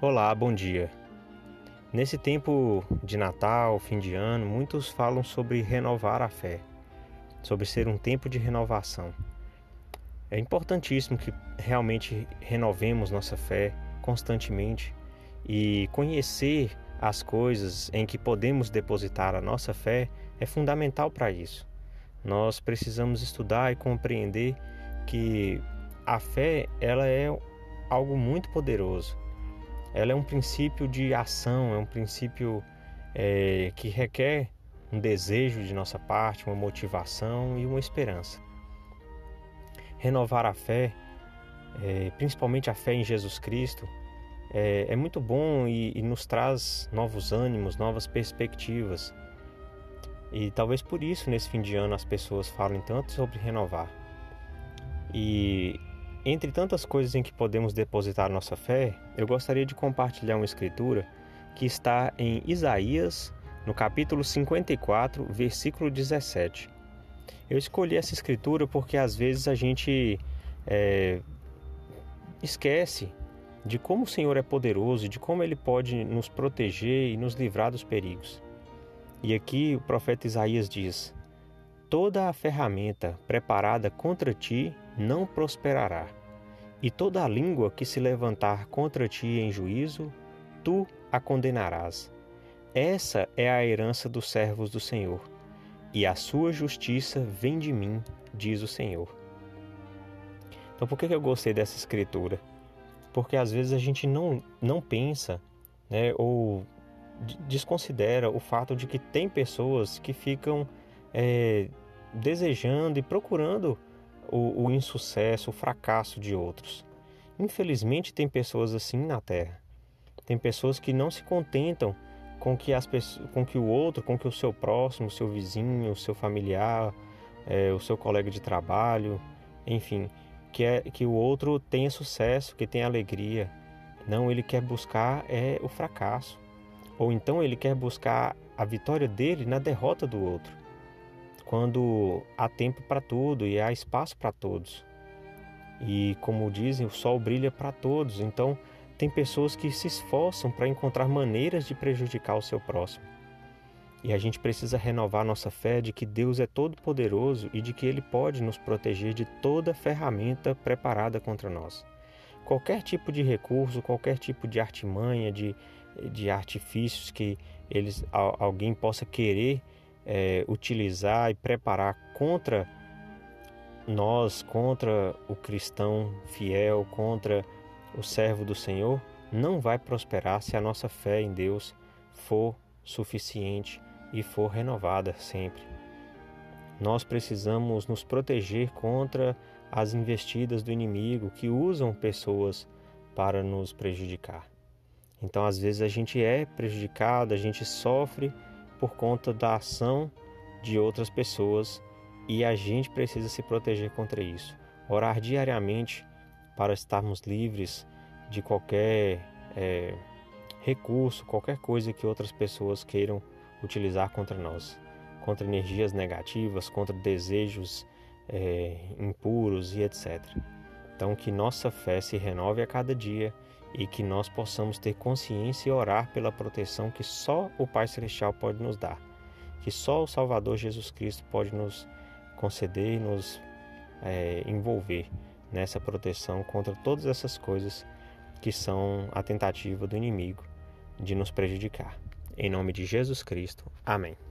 Olá, bom dia. Nesse tempo de Natal, fim de ano, muitos falam sobre renovar a fé, sobre ser um tempo de renovação. É importantíssimo que realmente renovemos nossa fé constantemente e conhecer as coisas em que podemos depositar a nossa fé é fundamental para isso. Nós precisamos estudar e compreender que a fé ela é algo muito poderoso ela é um princípio de ação, é um princípio é, que requer um desejo de nossa parte, uma motivação e uma esperança. Renovar a fé, é, principalmente a fé em Jesus Cristo, é, é muito bom e, e nos traz novos ânimos, novas perspectivas. E talvez por isso, nesse fim de ano, as pessoas falem tanto sobre renovar. E entre tantas coisas em que podemos depositar nossa fé, eu gostaria de compartilhar uma escritura que está em Isaías, no capítulo 54, versículo 17. Eu escolhi essa escritura porque às vezes a gente é, esquece de como o Senhor é poderoso e de como Ele pode nos proteger e nos livrar dos perigos. E aqui o profeta Isaías diz: Toda a ferramenta preparada contra ti não prosperará, e toda a língua que se levantar contra ti em juízo, tu a condenarás. Essa é a herança dos servos do Senhor, e a sua justiça vem de mim, diz o Senhor. Então, por que eu gostei dessa escritura? Porque às vezes a gente não, não pensa né, ou desconsidera o fato de que tem pessoas que ficam é, desejando e procurando o, o insucesso, o fracasso de outros. Infelizmente, tem pessoas assim na Terra. Tem pessoas que não se contentam com que, as pessoas, com que o outro, com que o seu próximo, o seu vizinho, o seu familiar, é, o seu colega de trabalho, enfim, que, é, que o outro tenha sucesso, que tenha alegria. Não, ele quer buscar é o fracasso. Ou então ele quer buscar a vitória dele na derrota do outro quando há tempo para tudo e há espaço para todos. E como dizem, o sol brilha para todos, então tem pessoas que se esforçam para encontrar maneiras de prejudicar o seu próximo. E a gente precisa renovar nossa fé de que Deus é todo-poderoso e de que Ele pode nos proteger de toda ferramenta preparada contra nós. Qualquer tipo de recurso, qualquer tipo de artimanha, de, de artifícios que eles, alguém possa querer é, utilizar e preparar contra nós, contra o cristão fiel, contra o servo do Senhor, não vai prosperar se a nossa fé em Deus for suficiente e for renovada sempre. Nós precisamos nos proteger contra as investidas do inimigo que usam pessoas para nos prejudicar. Então, às vezes, a gente é prejudicado, a gente sofre por conta da ação de outras pessoas e a gente precisa se proteger contra isso. Orar diariamente para estarmos livres de qualquer é, recurso, qualquer coisa que outras pessoas queiram utilizar contra nós, contra energias negativas, contra desejos é, impuros e etc. Então, que nossa fé se renove a cada dia e que nós possamos ter consciência e orar pela proteção que só o Pai Celestial pode nos dar, que só o Salvador Jesus Cristo pode nos conceder e nos é, envolver nessa proteção contra todas essas coisas que são a tentativa do inimigo de nos prejudicar. Em nome de Jesus Cristo. Amém.